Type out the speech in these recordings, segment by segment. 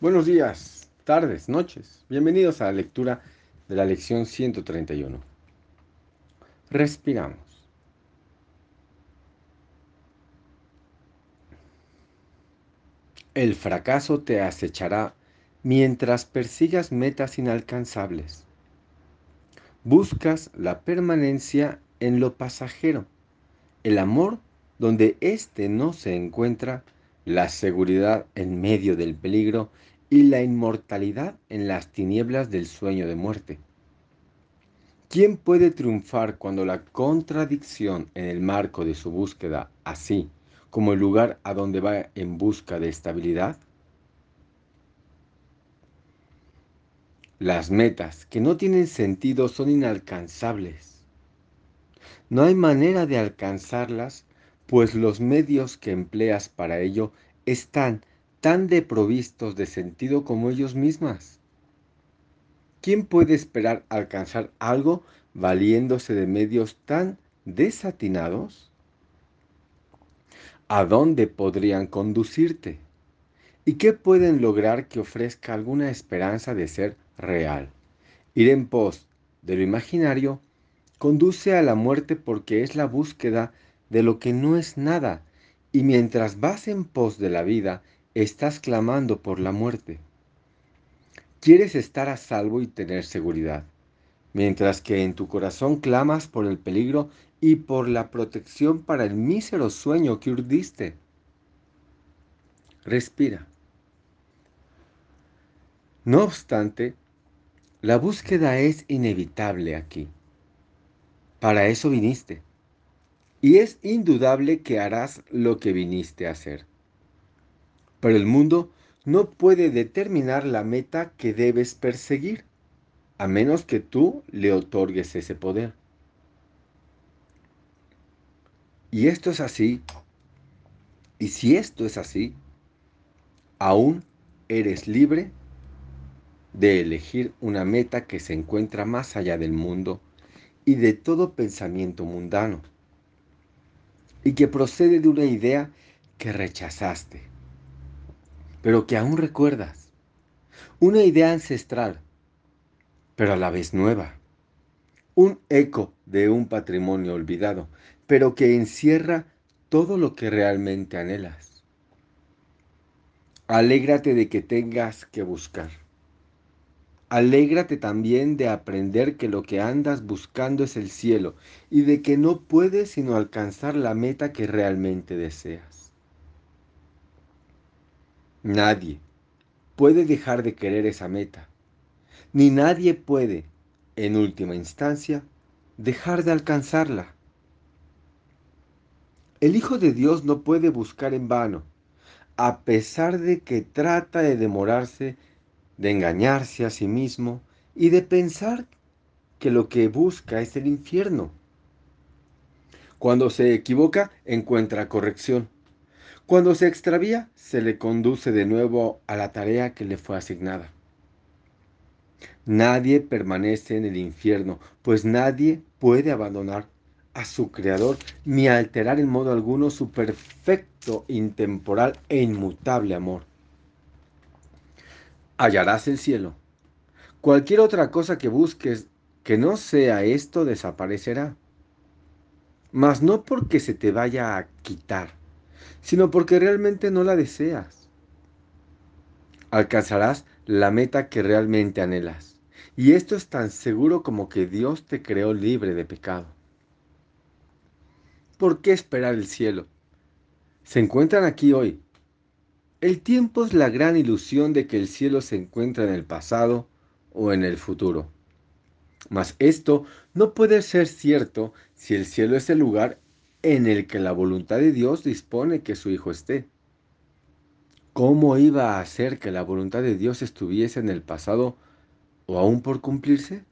Buenos días, tardes, noches. Bienvenidos a la lectura de la lección 131. Respiramos. El fracaso te acechará mientras persigas metas inalcanzables. Buscas la permanencia en lo pasajero, el amor donde éste no se encuentra, la seguridad en medio del peligro y la inmortalidad en las tinieblas del sueño de muerte. ¿Quién puede triunfar cuando la contradicción en el marco de su búsqueda, así como el lugar a donde va en busca de estabilidad? Las metas que no tienen sentido son inalcanzables. No hay manera de alcanzarlas, pues los medios que empleas para ello están tan deprovistos de sentido como ellos mismas. ¿Quién puede esperar alcanzar algo valiéndose de medios tan desatinados? ¿A dónde podrían conducirte? ¿Y qué pueden lograr que ofrezca alguna esperanza de ser real? Ir en pos de lo imaginario conduce a la muerte porque es la búsqueda de lo que no es nada, y mientras vas en pos de la vida, estás clamando por la muerte. Quieres estar a salvo y tener seguridad, mientras que en tu corazón clamas por el peligro y por la protección para el mísero sueño que urdiste. Respira. No obstante, la búsqueda es inevitable aquí. Para eso viniste. Y es indudable que harás lo que viniste a hacer. Pero el mundo no puede determinar la meta que debes perseguir, a menos que tú le otorgues ese poder. Y esto es así, y si esto es así, aún eres libre de elegir una meta que se encuentra más allá del mundo y de todo pensamiento mundano, y que procede de una idea que rechazaste pero que aún recuerdas. Una idea ancestral, pero a la vez nueva. Un eco de un patrimonio olvidado, pero que encierra todo lo que realmente anhelas. Alégrate de que tengas que buscar. Alégrate también de aprender que lo que andas buscando es el cielo y de que no puedes sino alcanzar la meta que realmente deseas. Nadie puede dejar de querer esa meta, ni nadie puede, en última instancia, dejar de alcanzarla. El Hijo de Dios no puede buscar en vano, a pesar de que trata de demorarse, de engañarse a sí mismo y de pensar que lo que busca es el infierno. Cuando se equivoca, encuentra corrección. Cuando se extravía, se le conduce de nuevo a la tarea que le fue asignada. Nadie permanece en el infierno, pues nadie puede abandonar a su Creador ni alterar en modo alguno su perfecto, intemporal e inmutable amor. Hallarás el cielo. Cualquier otra cosa que busques que no sea esto desaparecerá. Mas no porque se te vaya a quitar, sino porque realmente no la deseas. Alcanzarás la meta que realmente anhelas. Y esto es tan seguro como que Dios te creó libre de pecado. ¿Por qué esperar el cielo? Se encuentran aquí hoy. El tiempo es la gran ilusión de que el cielo se encuentra en el pasado o en el futuro. Mas esto no puede ser cierto si el cielo es el lugar en el que la voluntad de Dios dispone que su Hijo esté. ¿Cómo iba a hacer que la voluntad de Dios estuviese en el pasado o aún por cumplirse?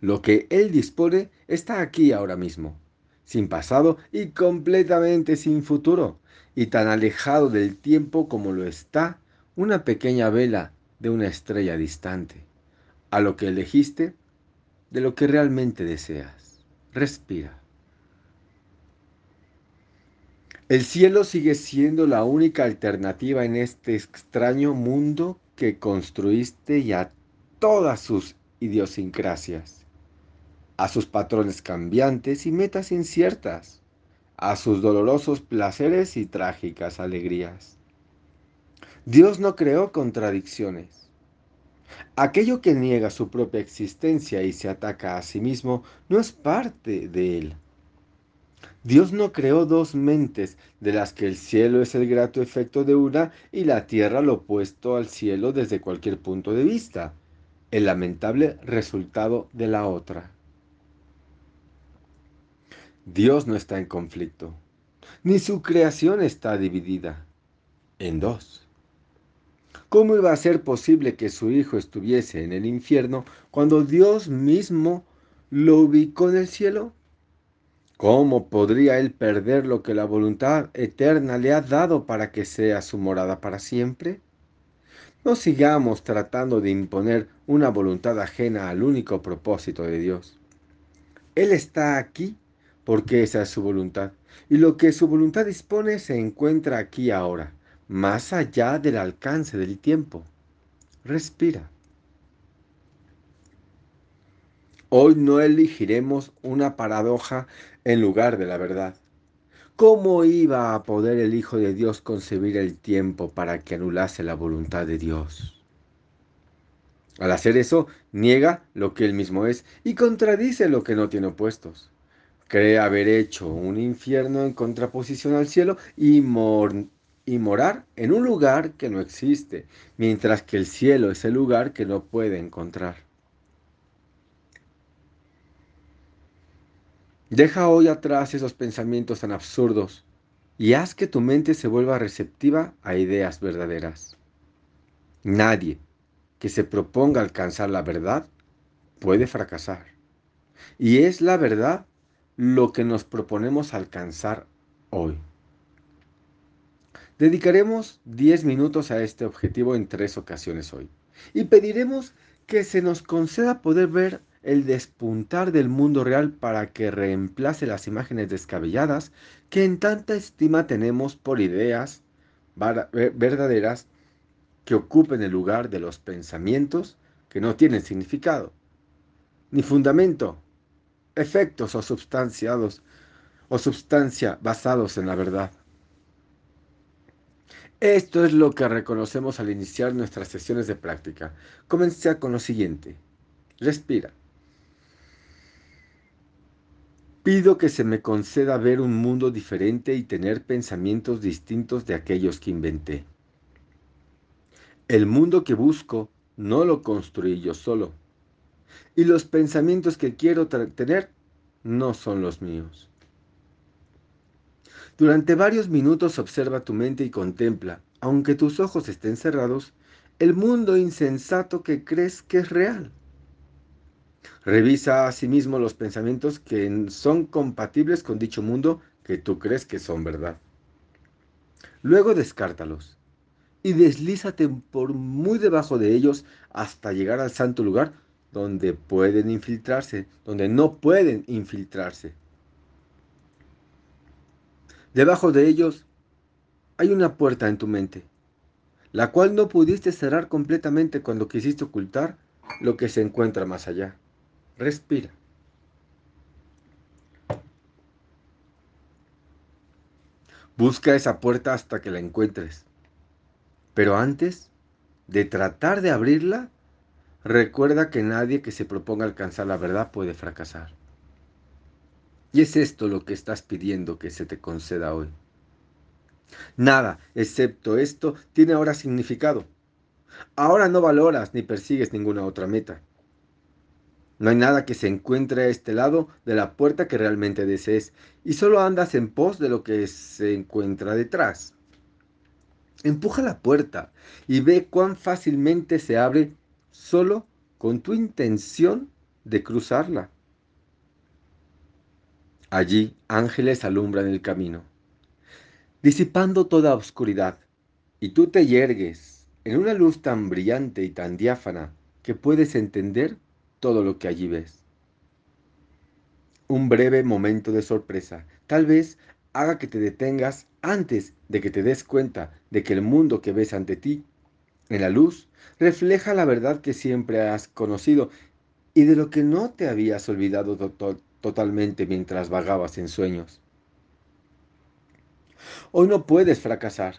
Lo que Él dispone está aquí ahora mismo, sin pasado y completamente sin futuro, y tan alejado del tiempo como lo está una pequeña vela de una estrella distante, a lo que elegiste de lo que realmente deseas. Respira. El cielo sigue siendo la única alternativa en este extraño mundo que construiste y a todas sus idiosincrasias, a sus patrones cambiantes y metas inciertas, a sus dolorosos placeres y trágicas alegrías. Dios no creó contradicciones. Aquello que niega su propia existencia y se ataca a sí mismo no es parte de él. Dios no creó dos mentes, de las que el cielo es el grato efecto de una y la tierra lo opuesto al cielo desde cualquier punto de vista, el lamentable resultado de la otra. Dios no está en conflicto, ni su creación está dividida en dos. ¿Cómo iba a ser posible que su hijo estuviese en el infierno cuando Dios mismo lo ubicó en el cielo? ¿Cómo podría él perder lo que la voluntad eterna le ha dado para que sea su morada para siempre? No sigamos tratando de imponer una voluntad ajena al único propósito de Dios. Él está aquí porque esa es su voluntad, y lo que su voluntad dispone se encuentra aquí ahora, más allá del alcance del tiempo. Respira. Hoy no elegiremos una paradoja en lugar de la verdad. ¿Cómo iba a poder el Hijo de Dios concebir el tiempo para que anulase la voluntad de Dios? Al hacer eso, niega lo que él mismo es y contradice lo que no tiene opuestos cree haber hecho un infierno en contraposición al cielo y, y morar en un lugar que no existe, mientras que el cielo es el lugar que no puede encontrar. Deja hoy atrás esos pensamientos tan absurdos y haz que tu mente se vuelva receptiva a ideas verdaderas. Nadie que se proponga alcanzar la verdad puede fracasar. Y es la verdad lo que nos proponemos alcanzar hoy. Dedicaremos 10 minutos a este objetivo en tres ocasiones hoy y pediremos que se nos conceda poder ver el despuntar del mundo real para que reemplace las imágenes descabelladas que en tanta estima tenemos por ideas verdaderas que ocupen el lugar de los pensamientos que no tienen significado, ni fundamento, efectos o substanciados o substancia basados en la verdad. Esto es lo que reconocemos al iniciar nuestras sesiones de práctica. Comencé con lo siguiente. Respira. Pido que se me conceda ver un mundo diferente y tener pensamientos distintos de aquellos que inventé. El mundo que busco no lo construí yo solo y los pensamientos que quiero tener no son los míos. Durante varios minutos observa tu mente y contempla, aunque tus ojos estén cerrados, el mundo insensato que crees que es real. Revisa asimismo los pensamientos que son compatibles con dicho mundo que tú crees que son verdad. Luego descártalos y deslízate por muy debajo de ellos hasta llegar al santo lugar donde pueden infiltrarse, donde no pueden infiltrarse. Debajo de ellos hay una puerta en tu mente, la cual no pudiste cerrar completamente cuando quisiste ocultar lo que se encuentra más allá. Respira. Busca esa puerta hasta que la encuentres. Pero antes de tratar de abrirla, Recuerda que nadie que se proponga alcanzar la verdad puede fracasar. Y es esto lo que estás pidiendo que se te conceda hoy. Nada, excepto esto, tiene ahora significado. Ahora no valoras ni persigues ninguna otra meta. No hay nada que se encuentre a este lado de la puerta que realmente desees y solo andas en pos de lo que se encuentra detrás. Empuja la puerta y ve cuán fácilmente se abre solo con tu intención de cruzarla. Allí ángeles alumbran el camino, disipando toda oscuridad, y tú te yergues en una luz tan brillante y tan diáfana que puedes entender todo lo que allí ves. Un breve momento de sorpresa, tal vez haga que te detengas antes de que te des cuenta de que el mundo que ves ante ti, en la luz, refleja la verdad que siempre has conocido y de lo que no te habías olvidado to totalmente mientras vagabas en sueños. Hoy no puedes fracasar.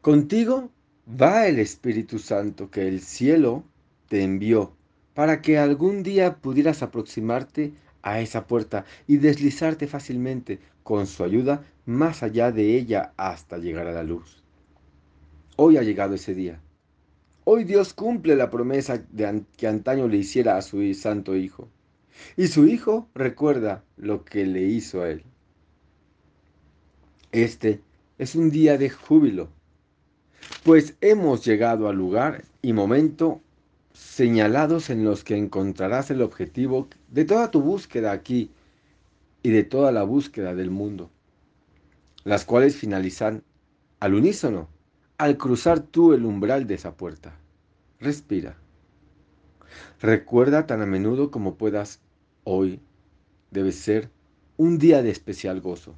Contigo va el Espíritu Santo que el cielo te envió para que algún día pudieras aproximarte a esa puerta y deslizarte fácilmente con su ayuda más allá de ella hasta llegar a la luz. Hoy ha llegado ese día. Hoy Dios cumple la promesa de que antaño le hiciera a su santo Hijo. Y su Hijo recuerda lo que le hizo a él. Este es un día de júbilo, pues hemos llegado al lugar y momento señalados en los que encontrarás el objetivo de toda tu búsqueda aquí y de toda la búsqueda del mundo, las cuales finalizan al unísono al cruzar tú el umbral de esa puerta. Respira. Recuerda tan a menudo como puedas hoy debe ser un día de especial gozo.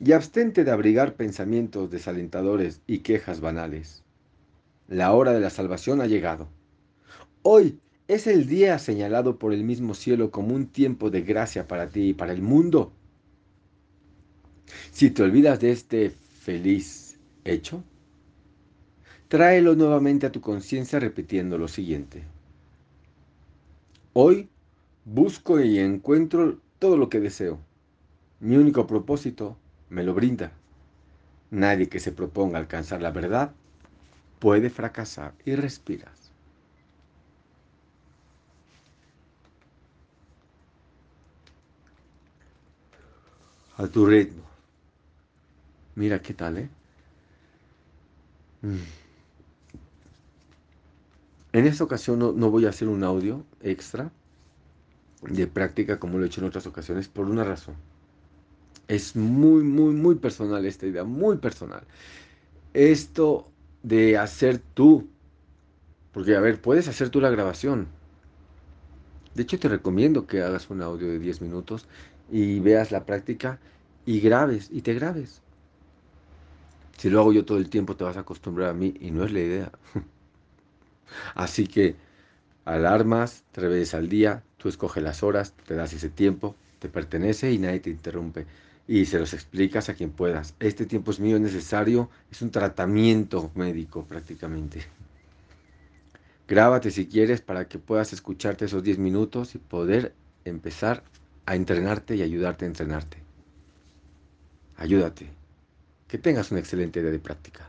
Y abstente de abrigar pensamientos desalentadores y quejas banales. La hora de la salvación ha llegado. Hoy es el día señalado por el mismo cielo como un tiempo de gracia para ti y para el mundo. Si te olvidas de este feliz hecho, tráelo nuevamente a tu conciencia repitiendo lo siguiente. Hoy busco y encuentro todo lo que deseo. Mi único propósito me lo brinda. Nadie que se proponga alcanzar la verdad puede fracasar y respiras. a tu ritmo. Mira qué tal, ¿eh? Mm. En esta ocasión no, no, voy a hacer un audio extra de práctica como lo he hecho en otras ocasiones por una razón. Es muy, muy, muy personal esta idea, muy personal. Esto de hacer tú, porque a ver, puedes hacer tú la grabación. De hecho, te recomiendo que hagas un audio de 10 minutos y veas la práctica y grabes y te grabes. Si lo hago yo todo el tiempo te vas a acostumbrar a mí y no es la idea. Así que alarmas tres veces al día, tú escoges las horas, te das ese tiempo, te pertenece y nadie te interrumpe. Y se los explicas a quien puedas. Este tiempo es mío, es necesario, es un tratamiento médico prácticamente. Grábate si quieres para que puedas escucharte esos 10 minutos y poder empezar a entrenarte y ayudarte a entrenarte. Ayúdate. Que tengas una excelente día de práctica.